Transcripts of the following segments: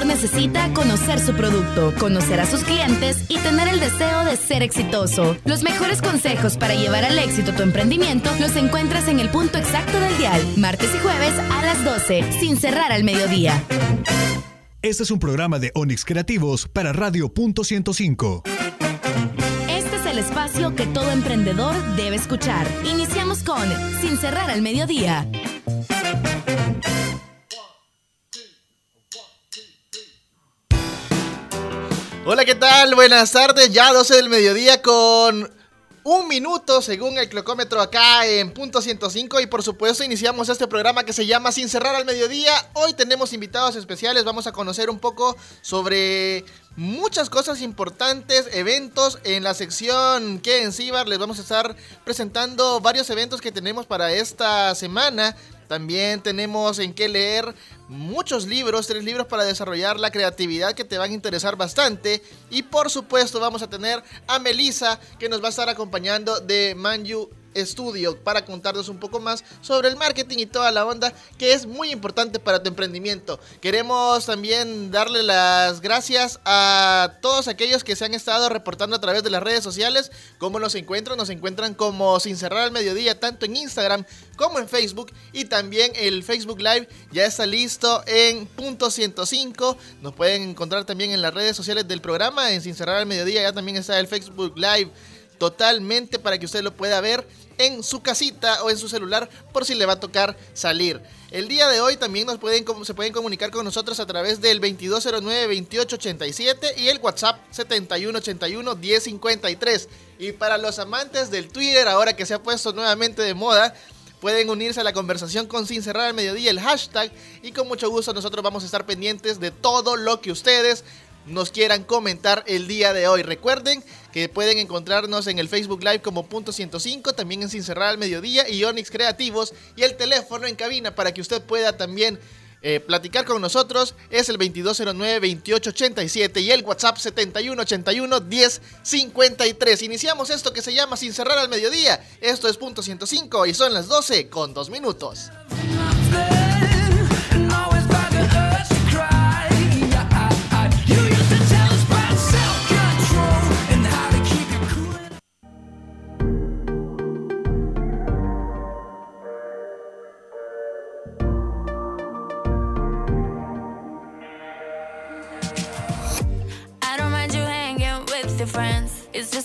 emprendedor necesita conocer su producto, conocer a sus clientes y tener el deseo de ser exitoso. Los mejores consejos para llevar al éxito tu emprendimiento los encuentras en el punto exacto del dial, martes y jueves a las 12, sin cerrar al mediodía. Este es un programa de Onix Creativos para Radio Punto 105. Este es el espacio que todo emprendedor debe escuchar. Iniciamos con Sin cerrar al mediodía. Hola, ¿qué tal? Buenas tardes, ya 12 del mediodía con un minuto según el clocómetro acá en punto 105 y por supuesto iniciamos este programa que se llama Sin cerrar al mediodía. Hoy tenemos invitados especiales, vamos a conocer un poco sobre muchas cosas importantes, eventos en la sección que en Cibar les vamos a estar presentando varios eventos que tenemos para esta semana. También tenemos en qué leer muchos libros, tres libros para desarrollar la creatividad que te van a interesar bastante. Y por supuesto vamos a tener a Melissa que nos va a estar acompañando de Manju Studio para contarnos un poco más sobre el marketing y toda la onda que es muy importante para tu emprendimiento. Queremos también darle las gracias a todos aquellos que se han estado reportando a través de las redes sociales. ¿Cómo nos encuentran? Nos encuentran como Sin Cerrar al Mediodía, tanto en Instagram como en Facebook. Y también el Facebook Live ya está listo en punto 105. Nos pueden encontrar también en las redes sociales del programa. En Sin Cerrar al Mediodía ya también está el Facebook Live totalmente para que usted lo pueda ver en su casita o en su celular por si le va a tocar salir. El día de hoy también nos pueden, se pueden comunicar con nosotros a través del 2209-2887 y el WhatsApp 7181-1053. Y para los amantes del Twitter, ahora que se ha puesto nuevamente de moda, pueden unirse a la conversación con Sin Cerrar al Mediodía, el hashtag, y con mucho gusto nosotros vamos a estar pendientes de todo lo que ustedes nos quieran comentar el día de hoy. Recuerden que pueden encontrarnos en el Facebook Live como punto 105, también en Sin Cerrar al Mediodía y Onyx Creativos y el teléfono en cabina para que usted pueda también eh, platicar con nosotros es el 2209-2887 y el WhatsApp 7181-1053. Iniciamos esto que se llama Sin Cerrar al Mediodía. Esto es punto 105 y son las 12 con 2 minutos.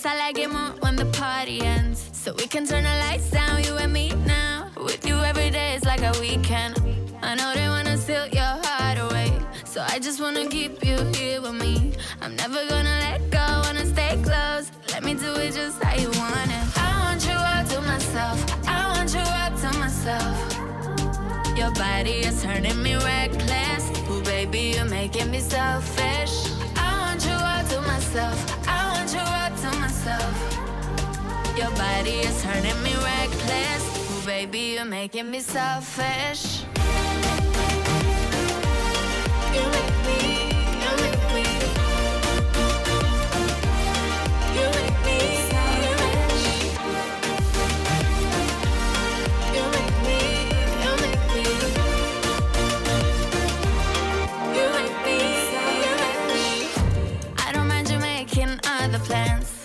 I like it more when the party ends. So we can turn the lights down, you and me now. With you every day is like a weekend. I know they wanna steal your heart away. So I just wanna keep you here with me. I'm never gonna let go, wanna stay close. Let me do it just how you want it. I want you all to myself. I want you all to myself. Your body is turning me reckless. Ooh, baby, you're making me selfish. I want you all to myself myself. Your body is turning me reckless. Ooh, baby, you're making me selfish.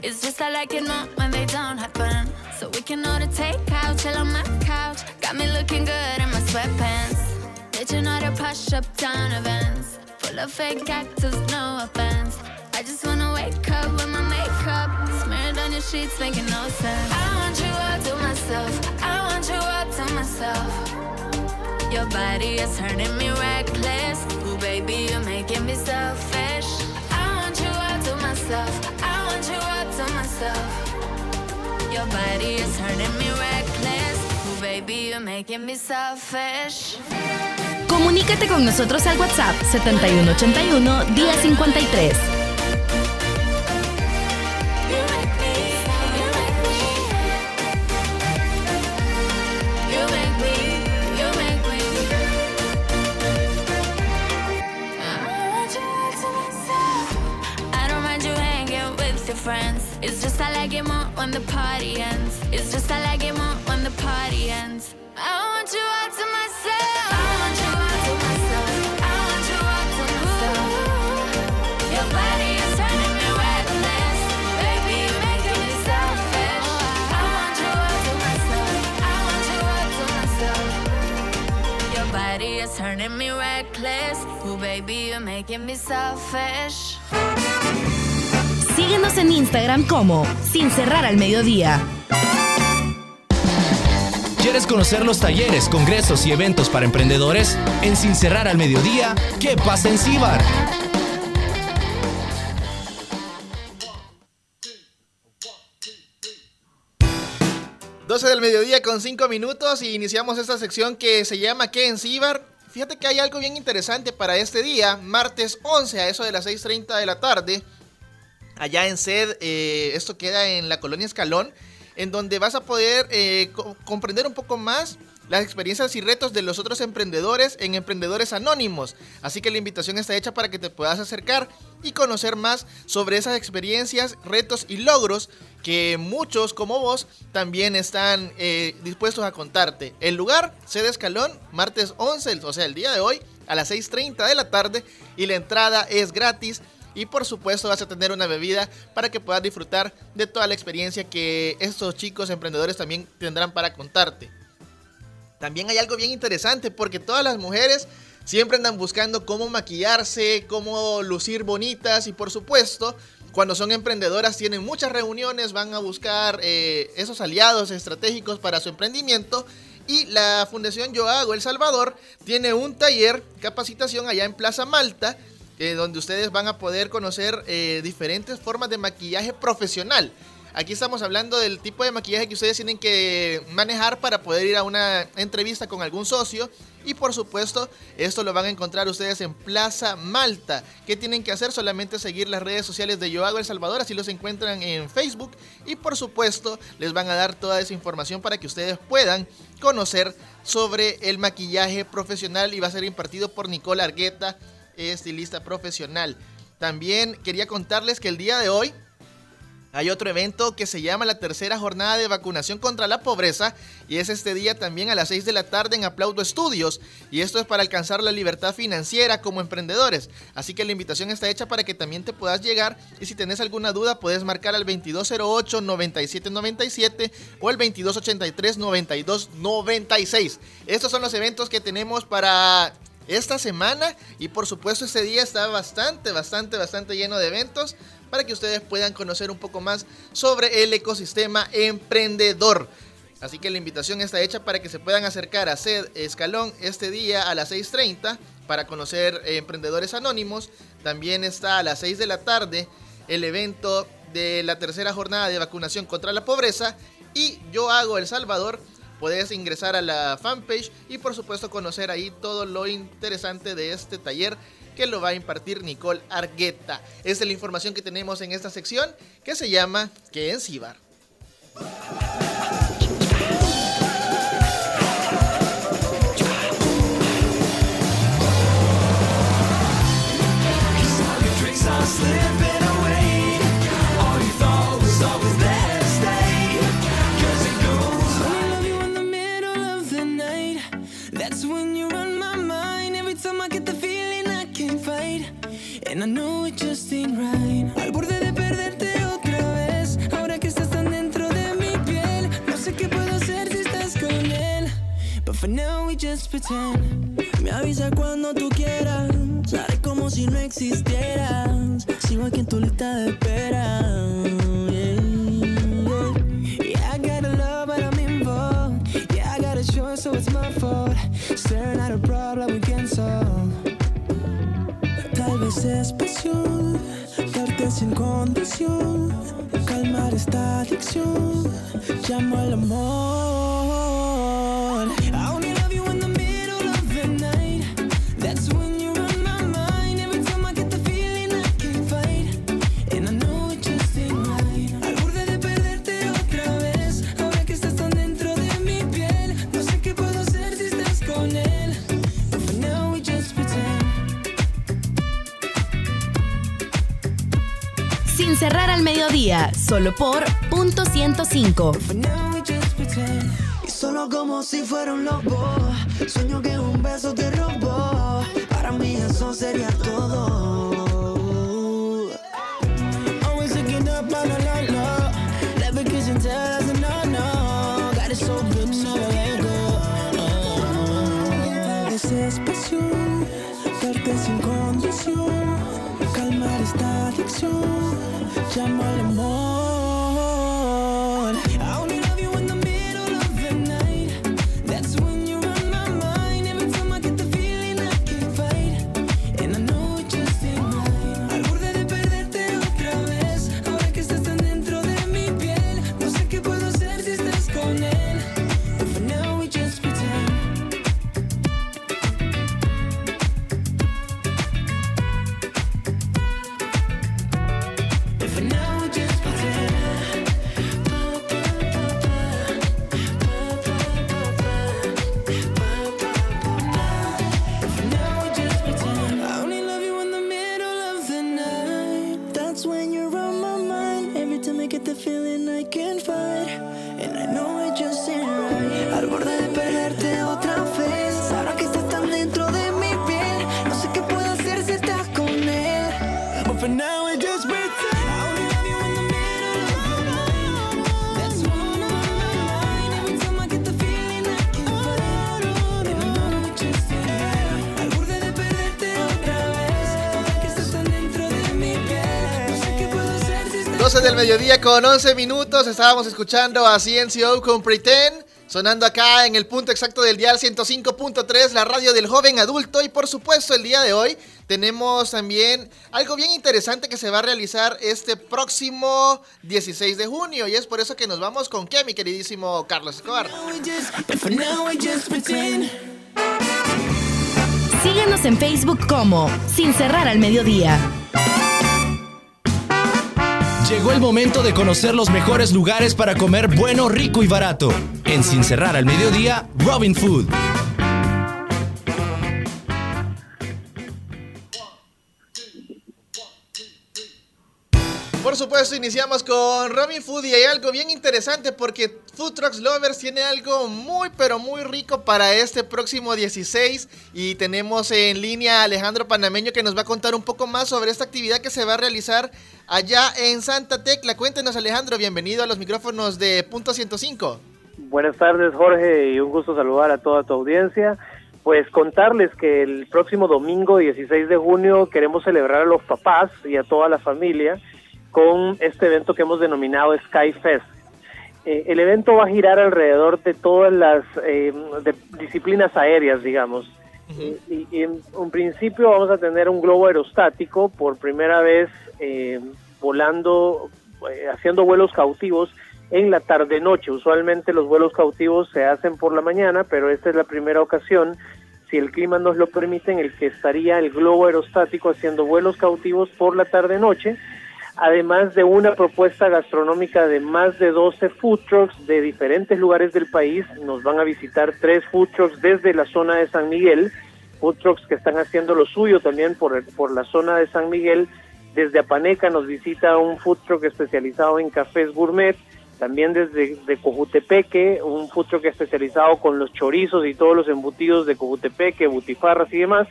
I like it more when they don't happen. So we can order takeout, chill on my couch. Got me looking good in my sweatpants. Bitchin' all the push up down events. Full of fake actors, no offense. I just wanna wake up with my makeup smeared on your sheets, making no sense. I want you all to myself. I want you all to myself. Your body is turning me reckless. Ooh, baby, you're making me selfish. Myself. Your body is turning me reckless. Ooh, baby, you're making me selfish. Comunícate con nosotros al WhatsApp 7181 1053. friends. It's just I like it more when the party ends. It's just I like it more when the party ends. I want you all to myself. I want you all to myself. I want you all to myself. Your body is turning me reckless. Baby, you're making me selfish. I want you all to myself. I want you all to myself. Your body is turning me reckless. Ooh, baby, you're making me selfish. Síguenos en Instagram como Sin Cerrar al Mediodía. ¿Quieres conocer los talleres, congresos y eventos para emprendedores? En Sin Cerrar al Mediodía, ¿qué pasa en Cibar? 12 del mediodía con 5 minutos y iniciamos esta sección que se llama ¿Qué en Cibar? Fíjate que hay algo bien interesante para este día, martes 11 a eso de las 6.30 de la tarde, allá en SED, eh, esto queda en la colonia Escalón, en donde vas a poder eh, comprender un poco más las experiencias y retos de los otros emprendedores en Emprendedores Anónimos. Así que la invitación está hecha para que te puedas acercar y conocer más sobre esas experiencias, retos y logros que muchos como vos también están eh, dispuestos a contarte. El lugar, sede Escalón, martes 11, o sea, el día de hoy, a las 6.30 de la tarde y la entrada es gratis. Y por supuesto vas a tener una bebida para que puedas disfrutar de toda la experiencia que estos chicos emprendedores también tendrán para contarte. También hay algo bien interesante porque todas las mujeres siempre andan buscando cómo maquillarse, cómo lucir bonitas y por supuesto cuando son emprendedoras tienen muchas reuniones, van a buscar eh, esos aliados estratégicos para su emprendimiento. Y la Fundación Yo Hago El Salvador tiene un taller, capacitación allá en Plaza Malta, eh, donde ustedes van a poder conocer eh, diferentes formas de maquillaje profesional. Aquí estamos hablando del tipo de maquillaje que ustedes tienen que manejar para poder ir a una entrevista con algún socio. Y por supuesto, esto lo van a encontrar ustedes en Plaza Malta. ¿Qué tienen que hacer? Solamente seguir las redes sociales de Yo Hago El Salvador, así los encuentran en Facebook. Y por supuesto, les van a dar toda esa información para que ustedes puedan conocer sobre el maquillaje profesional y va a ser impartido por Nicole Argueta, estilista profesional. También quería contarles que el día de hoy hay otro evento que se llama la tercera jornada de vacunación contra la pobreza y es este día también a las 6 de la tarde en Aplaudo Estudios y esto es para alcanzar la libertad financiera como emprendedores. Así que la invitación está hecha para que también te puedas llegar y si tenés alguna duda puedes marcar al 2208-9797 o el 2283-9296. Estos son los eventos que tenemos para esta semana y por supuesto este día está bastante, bastante, bastante lleno de eventos para que ustedes puedan conocer un poco más sobre el ecosistema emprendedor. Así que la invitación está hecha para que se puedan acercar a SED Escalón este día a las 6.30 para conocer emprendedores anónimos. También está a las 6 de la tarde el evento de la tercera jornada de vacunación contra la pobreza. Y yo hago El Salvador. Puedes ingresar a la fanpage y por supuesto conocer ahí todo lo interesante de este taller que lo va a impartir Nicole Argueta. Esta es la información que tenemos en esta sección que se llama ¿Qué en Cibar? Me avisa cuando tú quieras. Haré como si no existieras. Sigo aquí en tu lista de espera. Yeah. I gotta love, but I'm involved. Yeah, I got a choice, so it's my fault. Staring at a problem we can't solve. Tal vez es pasión, darte sin condición, calmar esta adicción, llamo al amor. por punto 105. Y solo como si fuera un sueño que un beso te robó. Para mí eso sería todo. Sin condición, esta. 12 del mediodía con 11 minutos. Estábamos escuchando a CNCO con Pretend. Sonando acá en el punto exacto del dial 105.3, la radio del joven adulto. Y por supuesto, el día de hoy tenemos también algo bien interesante que se va a realizar este próximo 16 de junio. Y es por eso que nos vamos con qué, mi queridísimo Carlos Escobar. Síguenos en Facebook como Sin Cerrar al Mediodía. Llegó el momento de conocer los mejores lugares para comer bueno, rico y barato. En Sin Cerrar al Mediodía, Robin Food. Por supuesto, iniciamos con Robin Food y hay algo bien interesante porque Food Trucks Lovers tiene algo muy pero muy rico para este próximo 16 y tenemos en línea a Alejandro Panameño que nos va a contar un poco más sobre esta actividad que se va a realizar allá en Santa Tecla. Cuéntenos Alejandro, bienvenido a los micrófonos de Punto 105. Buenas tardes Jorge y un gusto saludar a toda tu audiencia. Pues contarles que el próximo domingo 16 de junio queremos celebrar a los papás y a toda la familia con este evento que hemos denominado Sky Fest. Eh, el evento va a girar alrededor de todas las eh, de disciplinas aéreas, digamos. Y, y en un principio vamos a tener un globo aerostático por primera vez eh, volando, eh, haciendo vuelos cautivos en la tarde-noche. Usualmente los vuelos cautivos se hacen por la mañana, pero esta es la primera ocasión, si el clima nos lo permite, en el que estaría el globo aerostático haciendo vuelos cautivos por la tarde-noche además de una propuesta gastronómica de más de 12 food trucks de diferentes lugares del país. Nos van a visitar tres food trucks desde la zona de San Miguel, food trucks que están haciendo lo suyo también por, por la zona de San Miguel. Desde Apaneca nos visita un food truck especializado en cafés gourmet. También desde de Cojutepeque, un food truck especializado con los chorizos y todos los embutidos de Cojutepeque, butifarras y demás.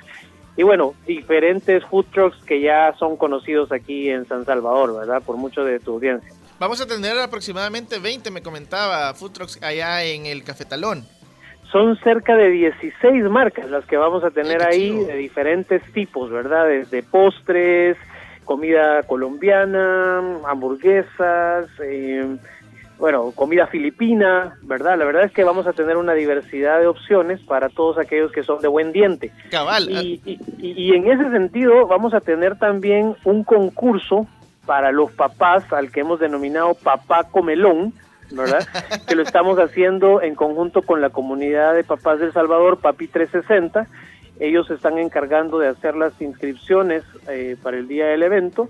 Y bueno, diferentes food trucks que ya son conocidos aquí en San Salvador, ¿verdad? Por mucho de tu audiencia. Vamos a tener aproximadamente 20, me comentaba, food trucks allá en el Cafetalón. Son cerca de 16 marcas las que vamos a tener ahí de diferentes tipos, ¿verdad? Desde postres, comida colombiana, hamburguesas, eh, bueno, comida filipina, ¿verdad? La verdad es que vamos a tener una diversidad de opciones para todos aquellos que son de buen diente. Cabal. Y, y- y- y en ese sentido vamos a tener también un concurso para los papás al que hemos denominado Papá Comelón, ¿verdad? que lo estamos haciendo en conjunto con la comunidad de papás del Salvador, Papi 360. Ellos se están encargando de hacer las inscripciones eh, para el día del evento.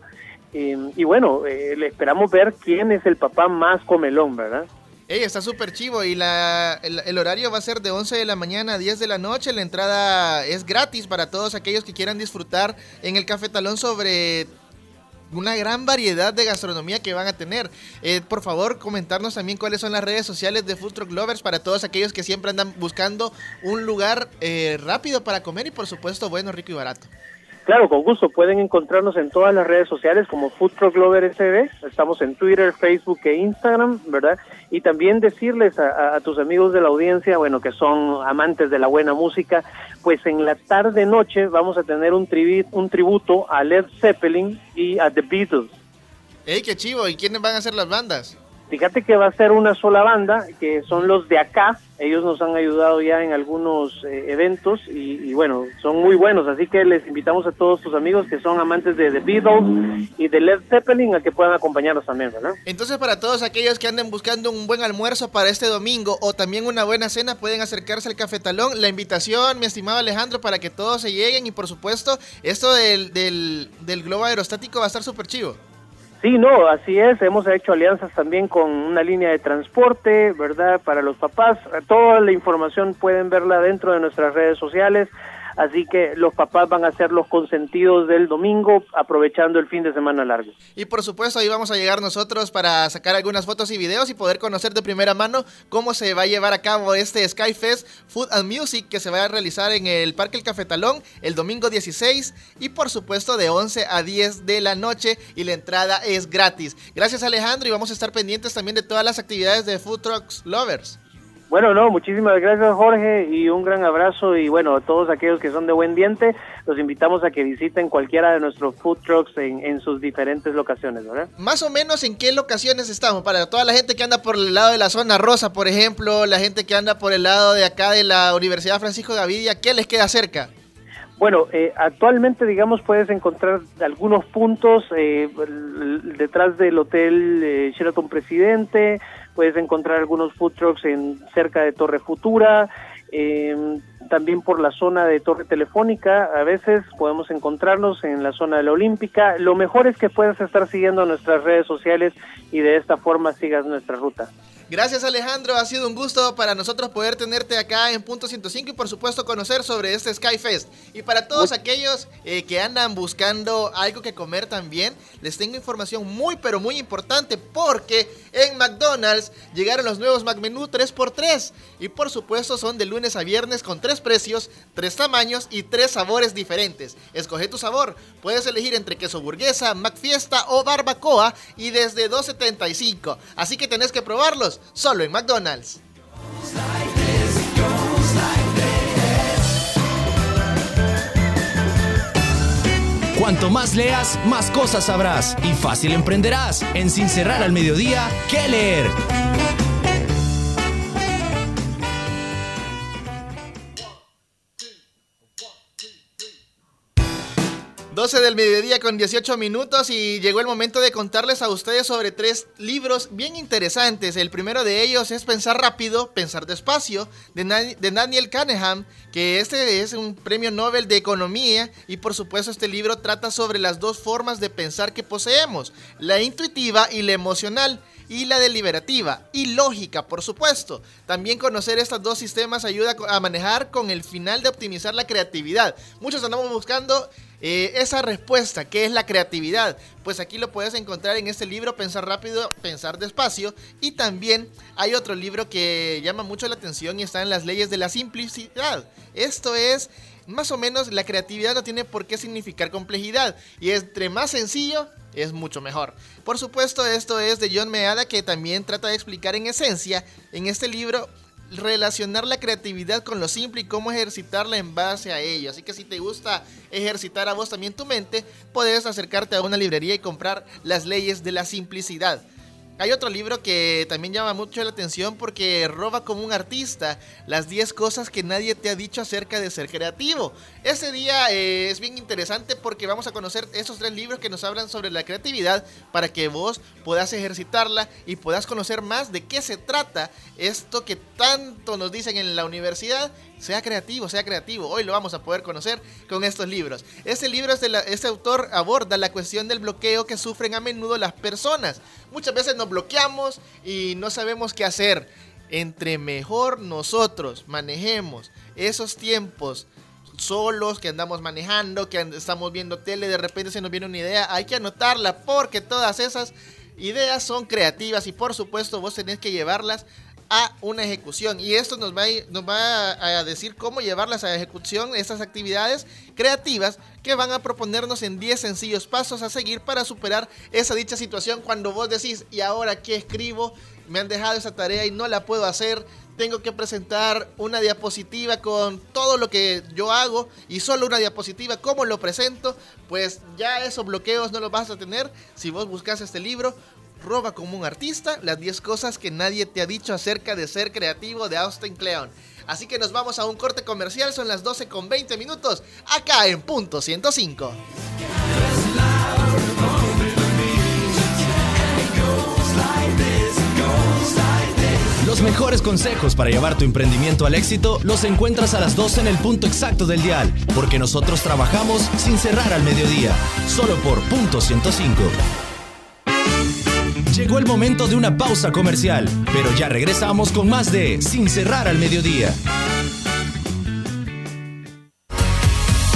Eh, y bueno, eh, le esperamos ver quién es el papá más comelón, ¿verdad? Ey, está súper chivo y la, el, el horario va a ser de 11 de la mañana a 10 de la noche. La entrada es gratis para todos aquellos que quieran disfrutar en el Cafetalón sobre una gran variedad de gastronomía que van a tener. Eh, por favor, comentarnos también cuáles son las redes sociales de Food Truck Lovers para todos aquellos que siempre andan buscando un lugar eh, rápido para comer y por supuesto bueno, rico y barato. Claro, con gusto. Pueden encontrarnos en todas las redes sociales como Food Truck Lover SB. Estamos en Twitter, Facebook e Instagram, ¿verdad? Y también decirles a, tus amigos de la audiencia, bueno, que son amantes de la buena música, pues en la tarde-noche vamos a tener un, tribi- un tributo a Led Zeppelin y a The Beatles. ¡Ey, qué chivo! ¿Y quiénes van a ser las bandas? Fíjate que va a ser una sola banda, que son los de acá. Ellos nos han ayudado ya en algunos eh, eventos y, bueno, son muy buenos. Así que les invitamos a todos tus amigos que son amantes de The Beatles y de Led Zeppelin a que puedan acompañarnos también, ¿verdad? Entonces, para todos aquellos que anden buscando un buen almuerzo para este domingo o también una buena cena, pueden acercarse al cafetalón. La invitación, mi estimado Alejandro, para que todos se lleguen y por supuesto, esto del, del, del globo aerostático va a estar súper chivo. Sí, no, así es. Hemos hecho alianzas también con una línea de transporte, ¿verdad? Para los papás. Toda la información pueden verla dentro de nuestras redes sociales. Así que los papás van a ser los consentidos del domingo, aprovechando el fin de semana largo. Y por supuesto, ahí vamos a llegar nosotros para sacar algunas fotos y videos y poder conocer de primera mano cómo se va a llevar a cabo este Skyfest Food and Music que se va a realizar en el Parque El Cafetalón el domingo 16 y por supuesto de 11 a 10 de la noche y la entrada es gratis. Gracias Alejandro y vamos a estar pendientes también de todas las actividades de Food Trucks Lovers. Bueno, no, muchísimas gracias Jorge y un gran abrazo y bueno, a todos aquellos que son de buen diente, los invitamos a que visiten cualquiera de nuestros food trucks en, en sus diferentes locaciones, ¿verdad? Más o menos en qué locaciones estamos, para toda la gente que anda por el lado de la zona rosa, por ejemplo, la gente que anda por el lado de acá de la Universidad Francisco Gavidia, ¿qué les queda cerca? Bueno, eh, actualmente, digamos, puedes encontrar algunos puntos eh, detrás del hotel eh, Sheraton Presidente, puedes encontrar algunos food trucks en cerca de Torre Futura, eh, también por la zona de Torre Telefónica, a veces podemos encontrarnos en la zona de la Olímpica. Lo mejor es que puedas estar siguiendo nuestras redes sociales y de esta forma sigas nuestra ruta. Gracias Alejandro, ha sido un gusto para nosotros poder tenerte acá en Punto 105 y por supuesto conocer sobre este Skyfest. Y para todos aquellos eh, que andan buscando algo que comer también, les tengo información muy pero muy importante porque en McDonald's llegaron los nuevos McMenú 3x3 y por supuesto son de lunes a viernes con tres precios, tres tamaños y tres sabores diferentes. Escoge tu sabor, puedes elegir entre queso burguesa, McFiesta o barbacoa y desde 2.75. Así que tenés que probarlos solo en McDonald's. Cuanto más leas, más cosas sabrás y fácil emprenderás. En Sin Cerrar al Mediodía, ¿qué leer? 12 del mediodía con 18 minutos y llegó el momento de contarles a ustedes sobre tres libros bien interesantes. El primero de ellos es Pensar rápido, pensar despacio, de, Daniel Kahneman, que este es un premio Nobel de Economía y por supuesto este libro trata sobre las dos formas de pensar que poseemos, la intuitiva y la emocional y la deliberativa y lógica, por supuesto. También conocer estos dos sistemas ayuda a manejar con el final de optimizar la creatividad. Muchos andamos buscando eh, esa respuesta, ¿qué es la creatividad? Pues aquí lo puedes encontrar en este libro, Pensar rápido, Pensar despacio. Y también hay otro libro que llama mucho la atención y está en las leyes de la simplicidad. Esto es, más o menos, la creatividad no tiene por qué significar complejidad. Y entre más sencillo, es mucho mejor. Por supuesto, esto es de John Meada que también trata de explicar en esencia en este libro relacionar la creatividad con lo simple y cómo ejercitarla en base a ello. Así que si te gusta ejercitar a vos también tu mente, puedes acercarte a una librería y comprar las leyes de la simplicidad. Hay otro libro que también llama mucho la atención porque roba como un artista las 10 cosas que nadie te ha dicho acerca de ser creativo. Este día eh, es bien interesante porque vamos a conocer esos tres libros que nos hablan sobre la creatividad para que vos puedas ejercitarla y puedas conocer más de qué se trata esto que tanto nos dicen en la universidad. Sea creativo, sea creativo. Hoy lo vamos a poder conocer con estos libros. Este libro, es de este autor aborda la cuestión del bloqueo que sufren a menudo las personas. Muchas veces nos bloqueamos y no sabemos qué hacer. Entre mejor nosotros manejemos esos tiempos solos, que andamos manejando, que estamos viendo tele, de repente se nos viene una idea, hay que anotarla porque todas esas ideas son creativas y por supuesto vos tenés que llevarlas a una ejecución. Y esto nos va, a, decir cómo llevarlas a ejecución, estas actividades creativas que van a proponernos en 10 sencillos pasos a seguir para superar esa dicha situación cuando vos decís, ¿y ahora qué escribo? Me han dejado esa tarea y no la puedo hacer. Tengo que presentar una diapositiva con todo lo que yo hago y solo una diapositiva, ¿cómo lo presento? Pues ya esos bloqueos no los vas a tener si vos buscas este libro Roba como un artista, las 10 cosas que nadie te ha dicho acerca de ser creativo de Austin Kleon. Así que nos vamos a un corte comercial, son las 12 con 20 minutos, acá en punto 105. Los mejores consejos para llevar tu emprendimiento al éxito los encuentras a las 12 en el punto exacto del dial, porque nosotros trabajamos sin cerrar al mediodía, solo por punto 105. Llegó el momento de una pausa comercial, pero ya regresamos con más de Sin cerrar al mediodía.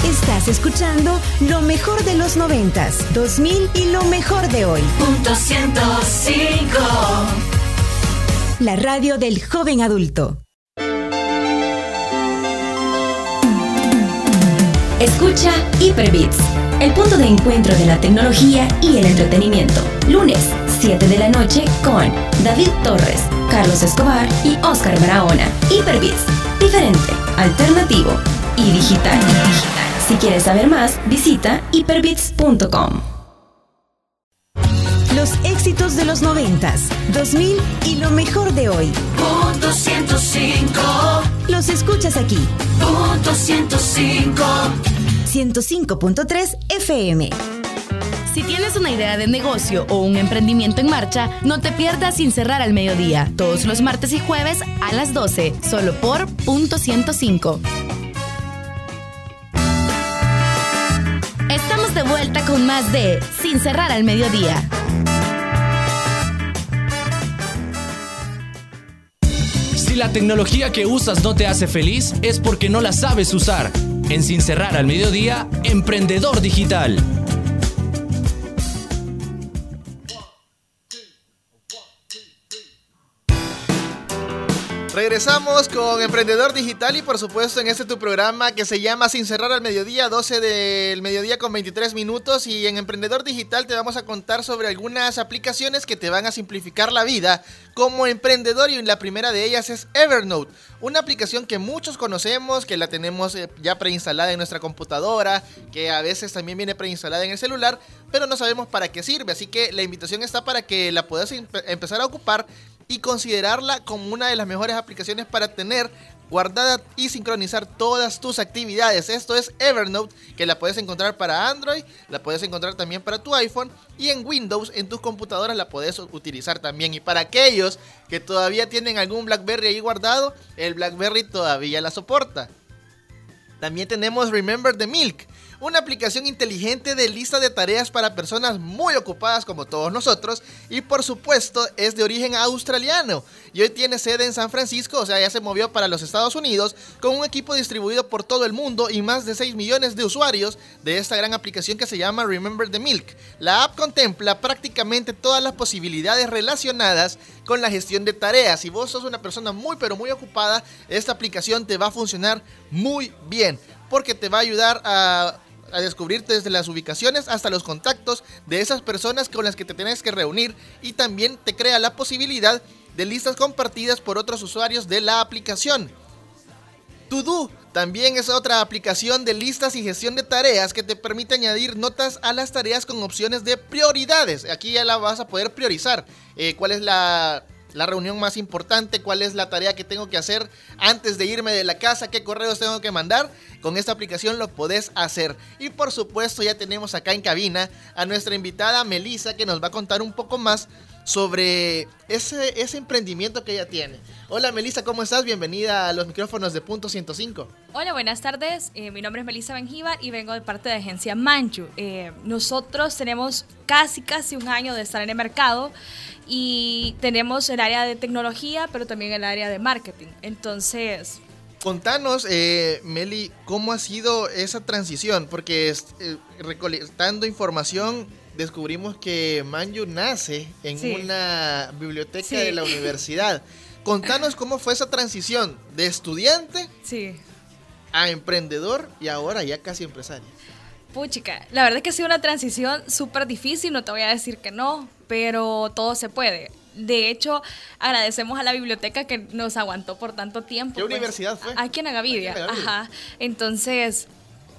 Estás escuchando lo mejor de los noventas, 2000 y lo mejor de hoy. Punto 105. La radio del joven adulto. Escucha Hyperbits, el punto de encuentro de la tecnología y el entretenimiento. Lunes, 7 de la noche con David Torres, Carlos Escobar y Oscar Barahona. Hyperbits, diferente, alternativo y digital. Si quieres saber más, visita hyperbits.com. Los éxitos de los noventas, 2000 y lo mejor de hoy. Punto 105. Los escuchas aquí, Punto 105. 105.3 FM. Si tienes una idea de negocio o un emprendimiento en marcha, no te pierdas sin cerrar al mediodía, todos los martes y jueves a las 12, solo por punto 105. Estamos de vuelta con más de Sin cerrar al mediodía. Si la tecnología que usas no te hace feliz, es porque no la sabes usar. En Sin cerrar al mediodía, Emprendedor Digital. Regresamos con Emprendedor Digital y por supuesto en este tu programa que se llama Sin cerrar al mediodía, 12 del mediodía con 23 minutos. Y en Emprendedor Digital te vamos a contar sobre algunas aplicaciones que te van a simplificar la vida como emprendedor. Y la primera de ellas es Evernote, una aplicación que muchos conocemos, que la tenemos eh, ya preinstalada en nuestra computadora, que a veces también viene preinstalada en el celular, pero no sabemos para qué sirve, así que la invitación está para que la puedas empe- empezar a ocupar y considerarla como una de las mejores aplicaciones para tener guardada y sincronizar todas tus actividades. Esto es Evernote, que la puedes encontrar para Android, la puedes encontrar también para tu iPhone y en Windows, en tus computadoras la puedes utilizar también. Y para aquellos que todavía tienen algún BlackBerry ahí guardado, el BlackBerry todavía la soporta. También tenemos Remember the Milk, una aplicación inteligente de lista de tareas para personas muy ocupadas como todos nosotros y por supuesto es de origen australiano y hoy tiene sede en San Francisco, o sea ya se movió para los Estados Unidos con un equipo distribuido por todo el mundo y más de 6 millones de usuarios de esta gran aplicación que se llama Remember the Milk. La app contempla prácticamente todas las posibilidades relacionadas con la gestión de tareas. Si vos sos una persona muy pero muy ocupada, esta aplicación te va a funcionar muy bien porque te va a ayudar a, a descubrir desde las ubicaciones hasta los contactos de esas personas con las que te tienes que reunir y también te crea la posibilidad de listas compartidas por otros usuarios de la aplicación. To-Do también es otra aplicación de listas y gestión de tareas que te permite añadir notas a las tareas con opciones de prioridades. Aquí ya la vas a poder priorizar. Eh, ¿Cuál es la, la reunión más importante? ¿Cuál es la tarea que tengo que hacer antes de irme de la casa? ¿Qué correos tengo que mandar? Con esta aplicación lo podés hacer. Y por supuesto ya tenemos acá en cabina a nuestra invitada Melissa que nos va a contar un poco más sobre ese, ese emprendimiento que ella tiene. Hola Melissa, ¿cómo estás? Bienvenida a los micrófonos de Punto 105. Hola, buenas tardes. Eh, mi nombre es Melissa Benjíbar y vengo de parte de agencia Manchu. Eh, nosotros tenemos casi, casi un año de estar en el mercado y tenemos el área de tecnología, pero también el área de marketing. Entonces, Contanos, eh, Meli, cómo ha sido esa transición, porque eh, recolectando información descubrimos que Manju nace en Sí. una biblioteca Sí. de la universidad. Contanos cómo fue esa transición de estudiante Sí. a emprendedor y ahora ya casi empresaria. Puchica, la verdad es que ha sido una transición súper difícil, no te voy a decir que no, pero todo se puede. De hecho, agradecemos a la biblioteca que nos aguantó por tanto tiempo. ¿Qué pues, universidad fue? Aquí en Agavidia. Aquí en Agavidia. Ajá. Entonces,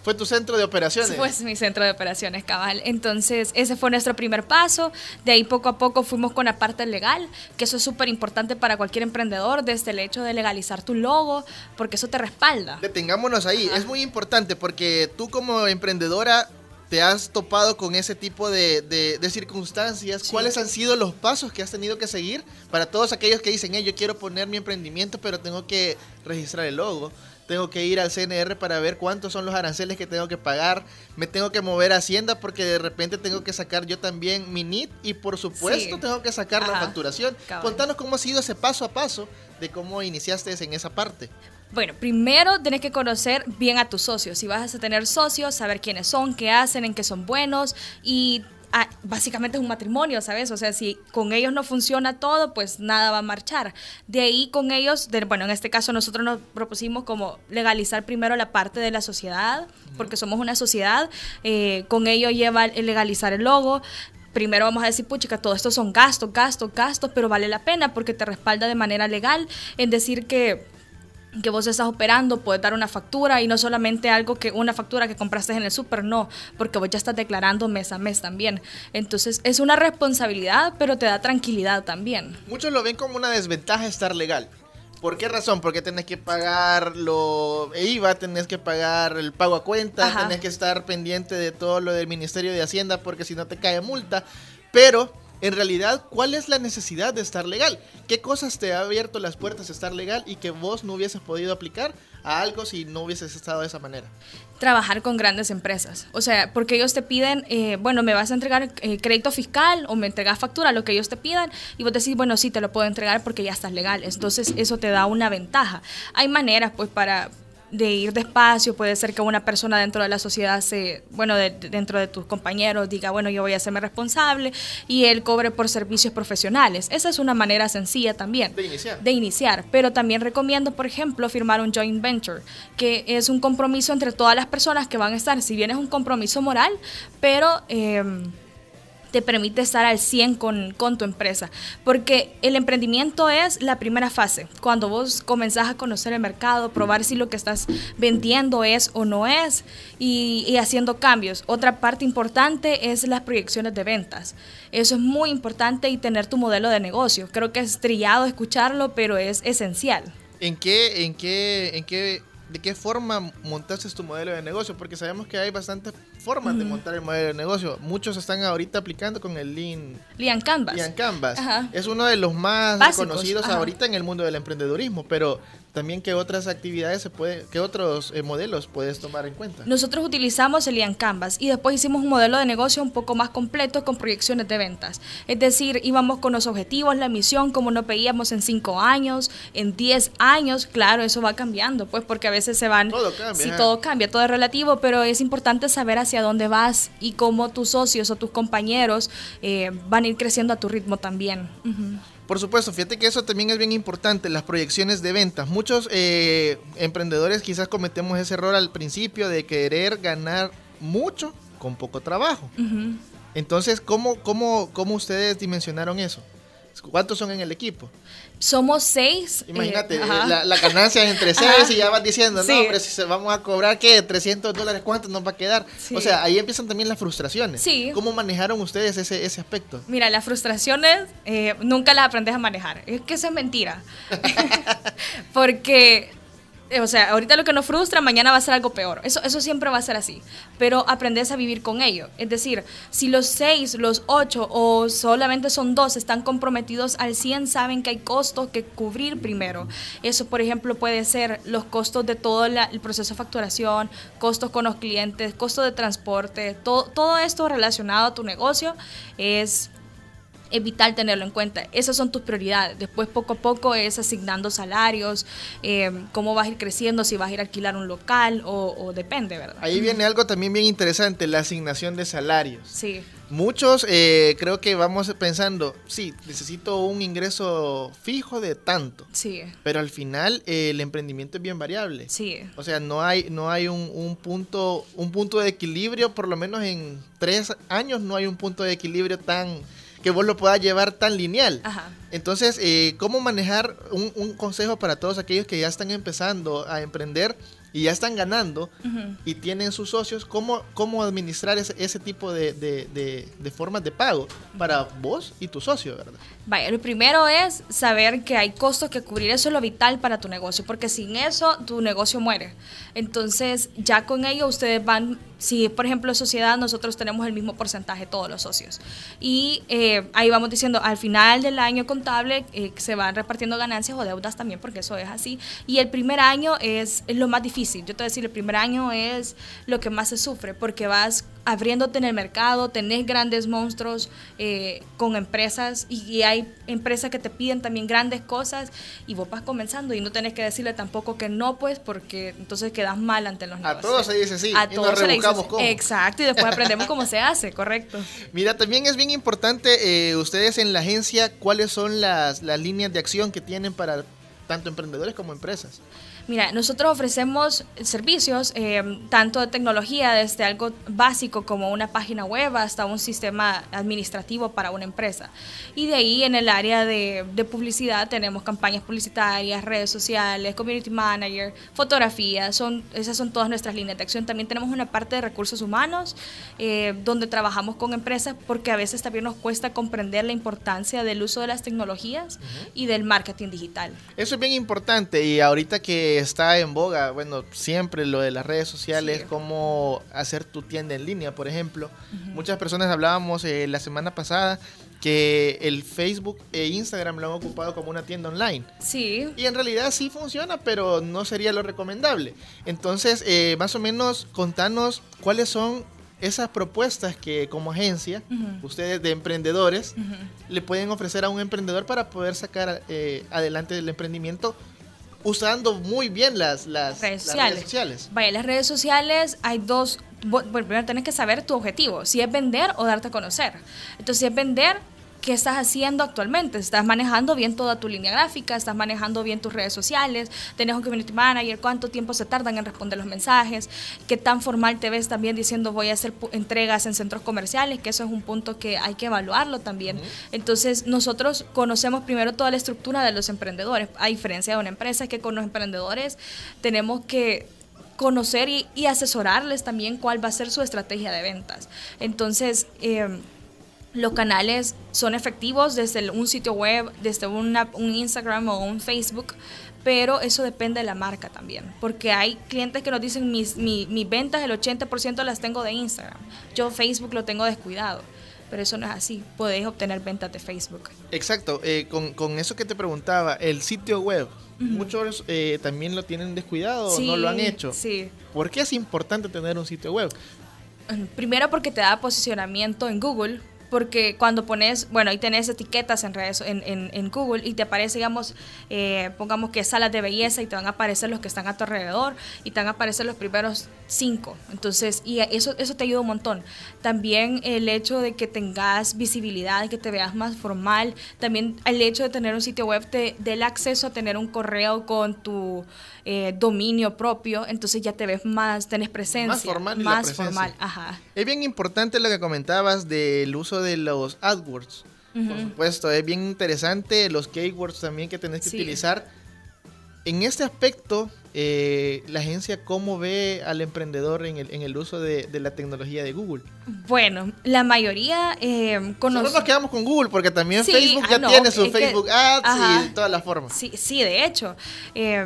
Fue tu centro de operaciones. pues mi centro de operaciones, cabal. Entonces, ese fue nuestro primer paso. De ahí poco a poco fuimos con la parte legal, que eso es súper importante para cualquier emprendedor, desde el hecho de legalizar tu logo, porque eso te respalda. Detengámonos ahí. Es muy importante porque tú como emprendedora te has topado con ese tipo de, de- de circunstancias. ¿Cuáles han sido los pasos que has tenido que seguir para todos aquellos que dicen, "Hey, yo quiero poner mi emprendimiento, pero tengo que registrar el logo? Tengo que ir al CNR para ver cuántos son los aranceles que tengo que pagar. Me tengo que mover a Hacienda porque de repente tengo que sacar yo también mi NIT y por supuesto Sí. tengo que sacar la facturación. Cabal. Contanos cómo ha sido ese paso a paso de cómo iniciaste en esa parte. Bueno, primero tienes que conocer bien a tus socios. Si vas a tener socios, saber quiénes son, qué hacen, en qué son buenos y ah, básicamente es un matrimonio, ¿sabes? O sea, si con ellos no funciona todo, pues nada va a marchar. De ahí con ellos, de- bueno, en este caso nosotros nos propusimos como legalizar primero la parte de la sociedad, porque somos una sociedad. eh, con ello lleva el legalizar el logo, primero vamos a decir, puchica, todo esto son gastos, gastos, gastos, pero vale la pena porque te respalda de manera legal en decir que que vos estás operando, puedes dar una factura y no solamente algo que una factura que compraste en el súper, no, porque vos ya estás declarando mes a mes también. Entonces es una responsabilidad, pero te da tranquilidad también. Muchos lo ven como una desventaja estar legal. ¿Por qué razón? Porque tenés que pagar lo IVA, tenés que pagar el pago a cuenta, Ajá. tenés que estar pendiente de todo lo del Ministerio de Hacienda porque si no te cae multa. Pero, en realidad, ¿cuál es la necesidad de estar legal? ¿Qué cosas te ha abierto las puertas a estar legal y que vos no hubieses podido aplicar a algo si no hubieses estado de esa manera? Trabajar con grandes empresas. O sea, porque ellos te piden, eh, bueno, me vas a entregar eh, crédito fiscal o me entregas factura, lo que ellos te pidan, y vos decís, bueno, sí, te lo puedo entregar porque ya estás legal. Entonces, eso te da una ventaja. Hay maneras, pues, para de ir despacio, puede ser que una persona dentro de la sociedad se, bueno, de- de- dentro de tus compañeros diga, bueno, yo voy a hacerme responsable y él cobre por servicios profesionales. Esa es una manera sencilla también De iniciar. de iniciar, pero también recomiendo, por ejemplo, firmar un joint venture, que es un compromiso entre todas las personas que van a estar, si bien es un compromiso moral, pero em, te permite estar al 100 con, con tu empresa, porque el emprendimiento es la primera fase, cuando vos comenzás a conocer el mercado, probar si lo que estás vendiendo es o no es, y, haciendo cambios. Otra parte importante es las proyecciones de ventas. Eso es muy importante y tener tu modelo de negocio. Creo que es trillado escucharlo, pero es esencial. ¿En qué, en qué, en qué, de qué forma montaste tu modelo de negocio? Porque sabemos que hay bastantes formas de montar el modelo de negocio. Muchos están ahorita aplicando con el Lean, Lean Canvas. Lean Canvas. Ajá. Es uno de los más Básicos, conocidos ajá. ahorita en el mundo del emprendedurismo, pero también qué otras actividades se puede, qué otros eh, modelos puedes tomar en cuenta. Nosotros utilizamos el Lean Canvas y después hicimos un modelo de negocio un poco más completo con proyecciones de ventas. Es decir, íbamos con los objetivos, la misión, como nos veíamos en 5 años, en 10 años. Claro, eso va cambiando, pues porque a veces se van... Todo cambia, Sí, todo cambia, todo es relativo, pero es importante saber hacia dónde vas y cómo tus socios o tus compañeros eh, van a ir creciendo a tu ritmo también. Por supuesto, fíjate que eso también es bien importante, las proyecciones de ventas. Muchos eh, emprendedores quizás cometemos ese error al principio de querer ganar mucho con poco trabajo. Entonces, ¿cómo, cómo, cómo ustedes dimensionaron eso? ¿Cuántos son en el equipo? Somos seis. eh, Imagínate, eh, la, la ganancia es entre seis Ajá. y ya vas diciendo, Sí. no, hombre, si se vamos a cobrar, ¿qué? 300 dólares, ¿cuánto nos va a quedar? Sí. O sea, ahí empiezan también las frustraciones. Sí. ¿Cómo manejaron ustedes ese, ese aspecto? Mira, las frustraciones eh, nunca las aprendes a manejar. Es que eso es mentira. Porque, o sea, ahorita lo que nos frustra, mañana va a ser algo peor. Eso, eso siempre va a ser así. Pero aprendes a vivir con ello. Es decir, si los seis, los ocho o solamente son dos están comprometidos al 100, saben que hay costos que cubrir primero. Eso, por ejemplo, puede ser los costos de todo la- el proceso de facturación, costos con los clientes, costos de transporte, todo, todo esto relacionado a tu negocio es es vital tenerlo en cuenta. Esas son tus prioridades. Después, poco a poco, es asignando salarios, eh, cómo vas a ir creciendo, si vas a ir a alquilar un local o, o depende, ¿verdad? Ahí viene algo también bien interesante, la asignación de salarios. Sí. Muchos eh, creo que vamos pensando, sí, necesito un ingreso fijo de tanto. Sí. Pero al final eh, el emprendimiento es bien variable. Sí. O sea, no hay, no hay un, un punto, un punto de equilibrio, por lo menos en tres años no hay un punto de equilibrio tan que vos lo puedas llevar tan lineal. Ajá. Entonces, eh, ¿cómo manejar un, un consejo para todos aquellos que ya están empezando a emprender y ya están ganando y tienen sus socios? ¿Cómo, cómo administrar ese, ese tipo de, de- de- de formas de pago para vos y tu socio, verdad? Vaya, lo primero es saber que hay costos que cubrir. Eso es lo vital para tu negocio, porque sin eso tu negocio muere. Entonces, ya con ello ustedes van, si por ejemplo sociedad, nosotros tenemos el mismo porcentaje, todos los socios. Y eh, ahí vamos diciendo, al final del año contable eh, se van repartiendo ganancias o deudas también, porque eso es así. Y el primer año es, es lo más difícil. Yo te voy a decir, el primer año es lo que más se sufre, porque vas abriéndote en el mercado, tenés grandes monstruos eh, con empresas y, y hay empresas que te piden también grandes cosas y vos vas comenzando y no tenés que decirle tampoco que no, pues, porque entonces quedas mal ante los A negocios. todos se dice sí, A y nos todos se le dice cómo. Exacto, y después aprendemos cómo se hace, correcto. Mira, también es bien importante eh, ustedes en la agencia cuáles son las, las líneas de acción que tienen para tanto emprendedores como empresas. Mira, nosotros ofrecemos servicios eh, tanto de tecnología, desde algo básico como una página web hasta un sistema administrativo para una empresa. Y de ahí en el área de, de publicidad tenemos campañas publicitarias, redes sociales, community manager, fotografía, son, esas son todas nuestras líneas de acción. También tenemos una parte de recursos humanos eh, donde trabajamos con empresas porque a veces también nos cuesta comprender la importancia del uso de las tecnologías y del marketing digital. Eso es bien importante y ahorita que está en boga, bueno, siempre lo de las redes sociales, Sí. cómo hacer tu tienda en línea, por ejemplo. Muchas personas hablábamos eh, la semana pasada que el Facebook e Instagram lo han ocupado como una tienda online. Sí, Y en realidad sí funciona, pero no sería lo recomendable. Entonces, eh, más o menos, contanos cuáles son esas propuestas que como agencia, ustedes de emprendedores, le pueden ofrecer a un emprendedor para poder sacar eh, adelante el emprendimiento usando muy bien las, las, redes las sociales. redes sociales. Vaya, las redes sociales hay dos. bu- Bueno, primero tienes que saber tu objetivo, si es vender o darte a conocer. Entonces, si es vender, ¿qué estás haciendo actualmente? ¿Estás manejando bien toda tu línea gráfica? ¿Estás manejando bien tus redes sociales? ¿Tenés un community manager? ¿Cuánto tiempo se tardan en responder los mensajes? ¿Qué tan formal te ves también diciendo voy a hacer entregas en centros comerciales? Que eso es un punto que hay que evaluarlo también. Entonces, nosotros conocemos primero toda la estructura de los emprendedores, a diferencia de una empresa que con los emprendedores tenemos que conocer y, y asesorarles también cuál va a ser su estrategia de ventas. Entonces, eh, los canales son efectivos desde un sitio web, desde una- un Instagram o un Facebook, pero eso depende de la marca también, porque hay clientes que nos dicen mis, mi- mis ventas, el 80% las tengo de Instagram, yo Facebook lo tengo descuidado, pero eso no es así, podéis obtener ventas de Facebook. Exacto, eh, con, con eso que te preguntaba, el sitio web, muchos eh, también lo tienen descuidado o no lo han Sí, hecho. Sí. ¿Por qué es importante tener un sitio web? Primero porque te da posicionamiento en Google, porque cuando pones, bueno, ahí tenés etiquetas en redes, en, en, en Google y te aparece, digamos, eh, pongamos que salas de belleza y te van a aparecer los que están a tu alrededor y te van a aparecer los primeros cinco. Entonces, y eso, eso te ayuda un montón. También el hecho de que tengas visibilidad, que te veas más formal, también el hecho de tener un sitio web te da el acceso a tener un correo con tu eh, dominio propio, entonces ya te ves más, tenés presencia. Más formal y la Más presencia. formal, ajá. Es bien importante lo que comentabas del uso de los AdWords. Por supuesto, es bien interesante los keywords también que tenés que Sí. utilizar. En este aspecto, eh, la agencia, ¿cómo ve al emprendedor en el, en el uso de, de la tecnología de Google? Bueno, la mayoría eh, Solo conoce. nos quedamos con Google porque también Sí, Facebook ah, ya no, tiene su es que- Facebook Ads ajá. y todas las formas. Sí, sí, de hecho. eh,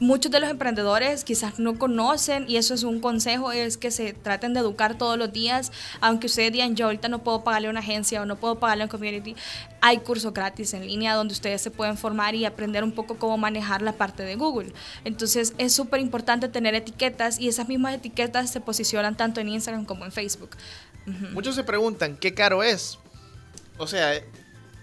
muchos de los emprendedores quizás no conocen y eso es un consejo, es que se traten de educar todos los días, aunque ustedes digan yo ahorita no puedo pagarle a una agencia o no puedo pagarle a un community, hay cursos gratis en línea donde ustedes se pueden formar y aprender un poco cómo manejar la parte de Google. Entonces es súper importante tener etiquetas y esas mismas etiquetas se posicionan tanto en Instagram como en Facebook. Muchos se preguntan, ¿qué caro es? O sea,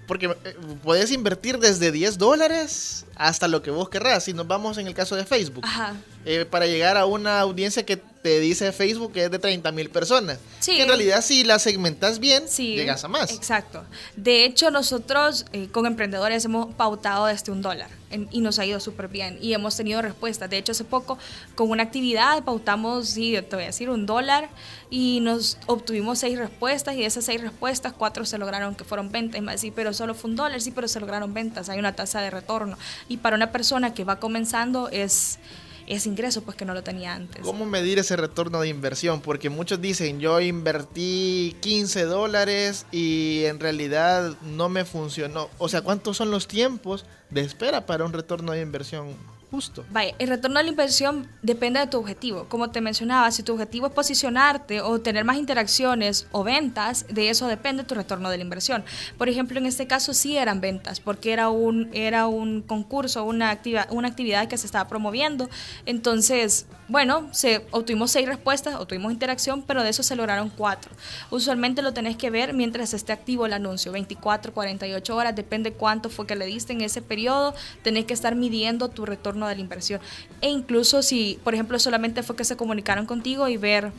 porque eh, puedes invertir desde 10 dólares hasta lo que vos querrás. Si nos vamos en el caso de Facebook. Ajá. Eh, para llegar a una audiencia que te dice Facebook que es de 30 mil personas. Sí. Que en realidad si la segmentas bien, Sí, llegas a más. Exacto. De hecho, nosotros eh, con emprendedores hemos pautado desde un dólar en- y nos ha ido súper bien y hemos tenido respuestas. De hecho, hace poco con una actividad pautamos, sí, te voy a decir, un dólar y nos obtuvimos seis respuestas y de esas seis respuestas, cuatro se lograron que fueron ventas. Y más, sí, pero solo fue un dólar, sí, pero se lograron ventas. Hay una tasa de retorno. Y para una persona que va comenzando es, es ingreso, pues que no lo tenía antes. ¿Cómo medir ese retorno de inversión? Porque muchos dicen, yo invertí 15 dólares y en realidad no me funcionó. O sea, ¿cuántos son los tiempos de espera para un retorno de inversión justo? Vaya, el retorno de la inversión depende de tu objetivo. Como te mencionaba, si tu objetivo es posicionarte o tener más interacciones o ventas, de eso depende tu retorno de la inversión. Por ejemplo, en este caso sí eran ventas, porque era un, era un concurso, una, activa, una actividad que se estaba promoviendo. Entonces, bueno, se, obtuvimos seis respuestas, obtuvimos interacción, pero de eso se lograron cuatro. Usualmente lo tenés que ver mientras esté activo el anuncio, 24, 48 horas, depende cuánto fue que le diste en ese periodo, tenés que estar midiendo tu retorno de la inversión. E incluso si, por ejemplo, solamente fue que se comunicaron contigo y ver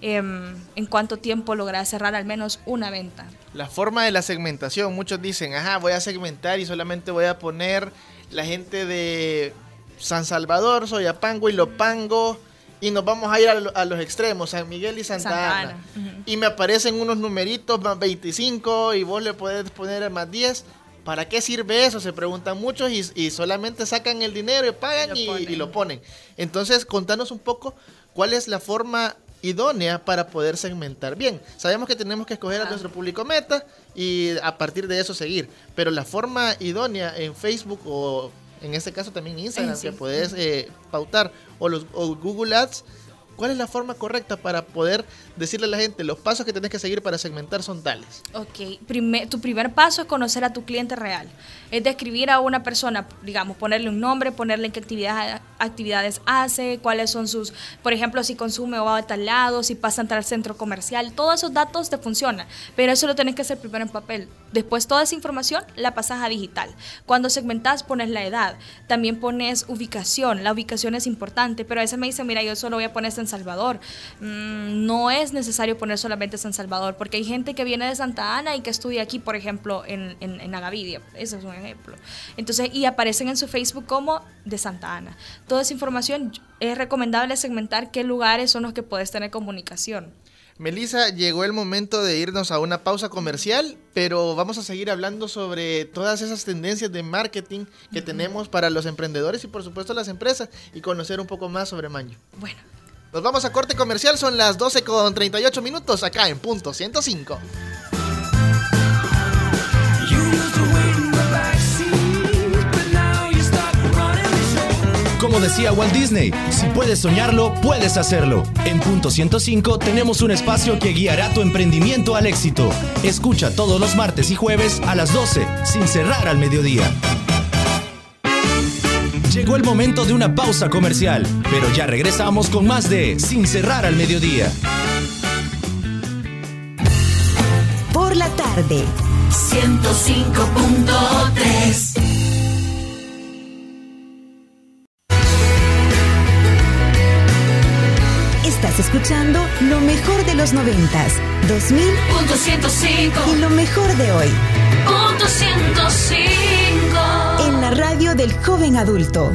em, en cuánto tiempo lográs cerrar al menos una venta. La forma de la segmentación, muchos dicen, ajá, voy a segmentar y solamente voy a poner la gente de San Salvador, Soyapango y Lopango y nos vamos a ir a, a los extremos, San Miguel y Santa, Santa Ana. Ana, ujú. Y me aparecen unos numeritos más 25 y vos le podés poner más 10. ¿Para qué sirve eso? Se preguntan muchos y, y solamente sacan el dinero y pagan y, y lo ponen. Entonces, contanos un poco cuál es la forma idónea para poder segmentar bien. Sabemos que tenemos que escoger a nuestro público meta y a partir de eso seguir. Pero la forma idónea en Facebook o en este caso también Instagram, Sí. que puedes eh, pautar, o, los, o Google Ads, ¿cuál es la forma correcta para poder decirle a la gente los pasos que tenés que seguir para segmentar son tales? Ok, Prime- tu primer paso es conocer a tu cliente real. Es describir a una persona, digamos, ponerle un nombre, ponerle en qué actividades, actividades hace, cuáles son sus, por ejemplo, si consume o va a tal lado, si pasa a entrar al centro comercial, todos esos datos te funcionan, pero eso lo tenés que hacer primero en papel. Después toda esa información la pasas a digital. Cuando segmentas pones la edad, también pones ubicación, la ubicación es importante, pero a veces me dicen, mira, yo solo voy a poner San Salvador. Mm, no es necesario poner solamente San Salvador, porque hay gente que viene de Santa Ana y que estudia aquí, por ejemplo, en, en, en Agavidia. Ese es un ejemplo. Entonces, y aparecen en su Facebook como de Santa Ana. Toda esa información es recomendable segmentar qué lugares son los que puedes tener comunicación. Melissa, llegó el momento de irnos a una pausa comercial, pero vamos a seguir hablando sobre todas esas tendencias de marketing que tenemos para los emprendedores y por supuesto las empresas y conocer un poco más sobre Manjo. Bueno. Nos vamos a corte comercial, son las 12 con 38 minutos acá en punto 105. Como decía Walt Disney, si puedes soñarlo, puedes hacerlo. En Punto 105 tenemos un espacio que guiará tu emprendimiento al éxito. Escucha todos los martes y jueves a las 12, sin cerrar al mediodía. Llegó el momento de una pausa comercial, pero ya regresamos con más de Sin cerrar al mediodía. Por la tarde. 105.3 Estás escuchando lo mejor de los noventas, 2000 Punto 105 y lo mejor de hoy. Punto 105 En radio del joven adulto.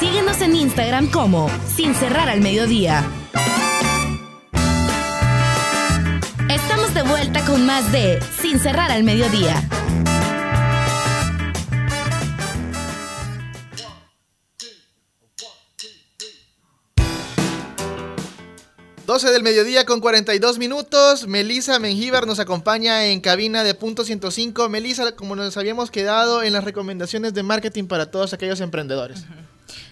Síguenos en Instagram como Sin Cerrar al Mediodía. Estamos de vuelta con más de Sin Cerrar al Mediodía. 12 del mediodía con 42 minutos. Melisa Mengíbar nos acompaña en cabina de punto 105. Melisa, como nos habíamos quedado en las recomendaciones de marketing para todos aquellos emprendedores.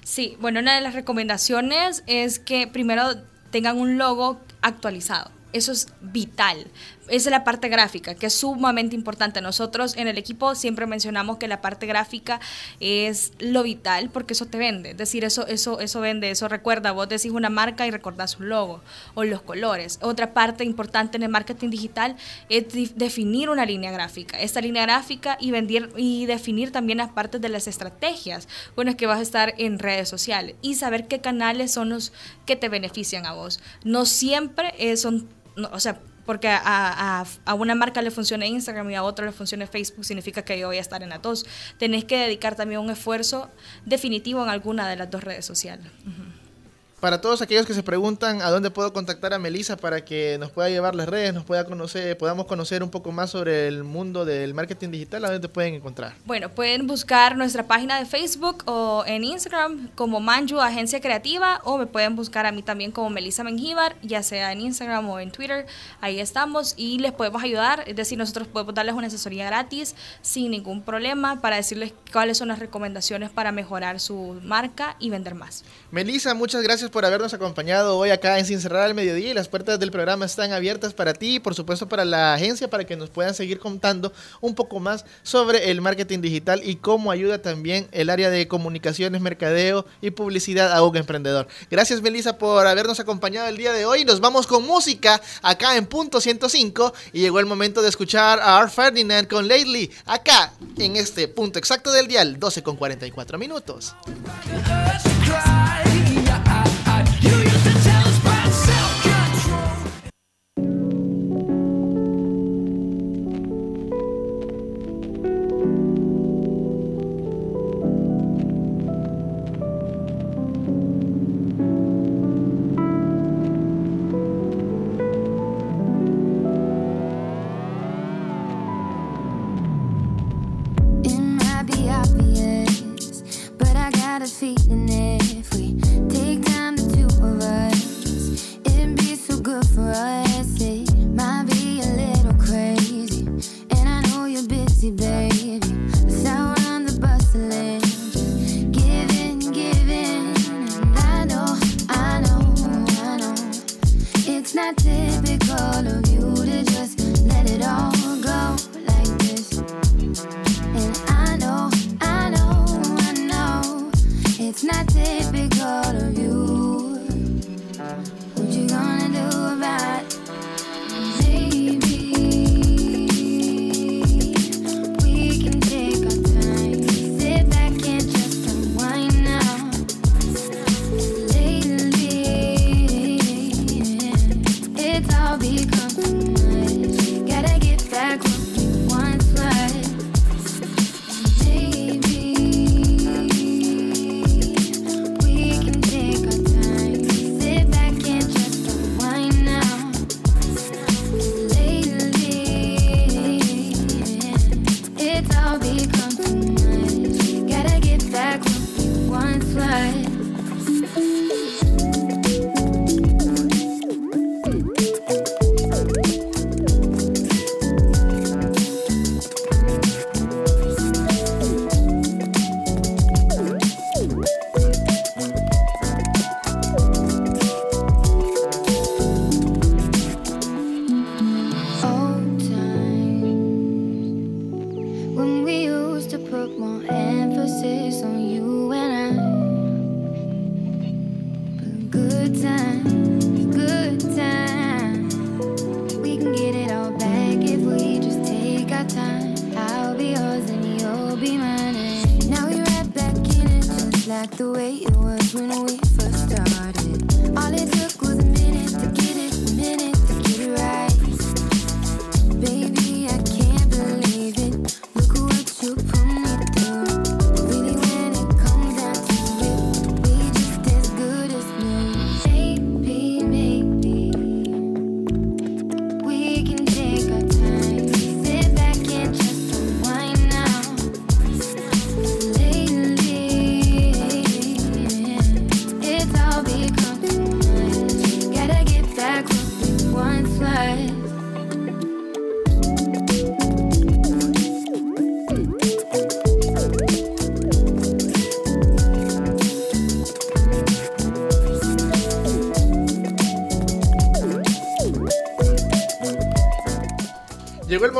Sí, bueno, una de las recomendaciones es que primero tengan un logo actualizado. eso es vital. Es la parte gráfica, que es sumamente importante. Nosotros en el equipo siempre mencionamos que la parte gráfica es lo vital porque eso te vende. Es decir, eso, eso, eso vende, eso recuerda. Vos decís una marca y recordás un logo o los colores. Otra parte importante en el marketing digital es definir una línea gráfica. Esta línea gráfica y, vender, y definir también las partes de las estrategias con las que vas a estar en redes sociales y saber qué canales son los que te benefician a vos. No siempre son, o sea, porque a, a- una marca le funciona Instagram y a otra le funciona Facebook, significa que yo voy a estar en las dos. Tenés que dedicar también un esfuerzo definitivo en alguna de las dos redes sociales. Para todos aquellos que se preguntan a dónde puedo contactar a Melissa para que nos pueda llevar las redes, nos pueda conocer, podamos conocer un poco más sobre el mundo del marketing digital, ¿a dónde te pueden encontrar? Bueno, pueden buscar nuestra página de Facebook o en Instagram como Manju Agencia Creativa o me pueden buscar a mí también como Melissa Mengíbar, ya sea en Instagram o en Twitter. Ahí estamos y les podemos ayudar. Es decir, nosotros podemos darles una asesoría gratis sin ningún problema para decirles cuáles son las recomendaciones para mejorar su marca y vender más. Melissa, muchas gracias por habernos acompañado hoy acá en Sin Cerrar al Mediodía y las puertas del programa están abiertas para ti y por supuesto para la agencia para que nos puedan seguir contando un poco más sobre el marketing digital y cómo ayuda también el área de comunicaciones, mercadeo y publicidad a un emprendedor. Gracias Melissa por habernos acompañado el día de hoy. Nos vamos con música acá en punto 105 y llegó el momento de escuchar a Art Ferdinand con Lately acá en este punto exacto del dial 12 con 44 minutos.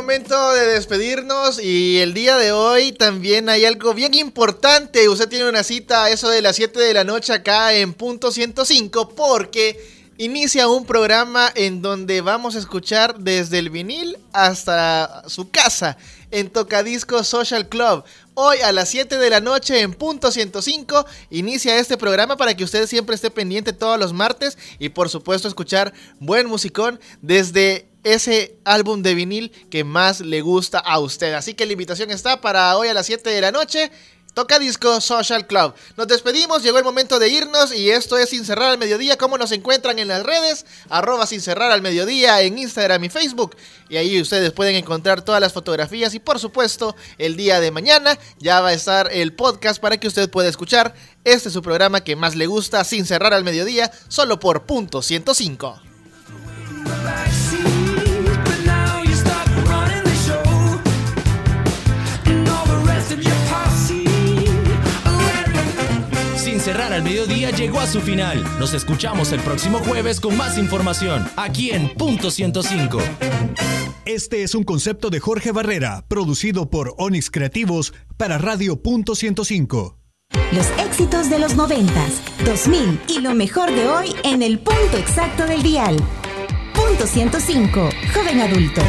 Momento de despedirnos y el día de hoy también hay algo bien importante. Usted tiene una cita a eso de las 7 de la noche acá en punto 105 porque inicia un programa en donde vamos a escuchar desde el vinil hasta su casa en Tocadisco Social Club. Hoy a las 7 de la noche en punto 105 inicia este programa para que usted siempre esté pendiente todos los martes y por supuesto escuchar buen musicón desde ese álbum de vinil que más le gusta a usted. Así que la invitación está para hoy a las 7 de la noche. Toca Disco Social Club. Nos despedimos, llegó el momento de irnos y esto es Sin Cerrar al Mediodía. ¿Cómo nos encuentran en las redes? Arroba Sin Cerrar al Mediodía en Instagram y Facebook. Y ahí ustedes pueden encontrar todas las fotografías y por supuesto el día de mañana ya va a estar el podcast para que usted pueda escuchar este es su programa que más le gusta Sin Cerrar al Mediodía solo por punto 105. Cerrar al mediodía llegó a su final. Nos escuchamos el próximo jueves con más información, aquí en Punto 105. Este es un concepto de Jorge Barrera, producido por Onix Creativos para Radio Punto 105. Los éxitos de los 90, 2000 y lo mejor de hoy en el punto exacto del dial. Punto 105, joven adulto.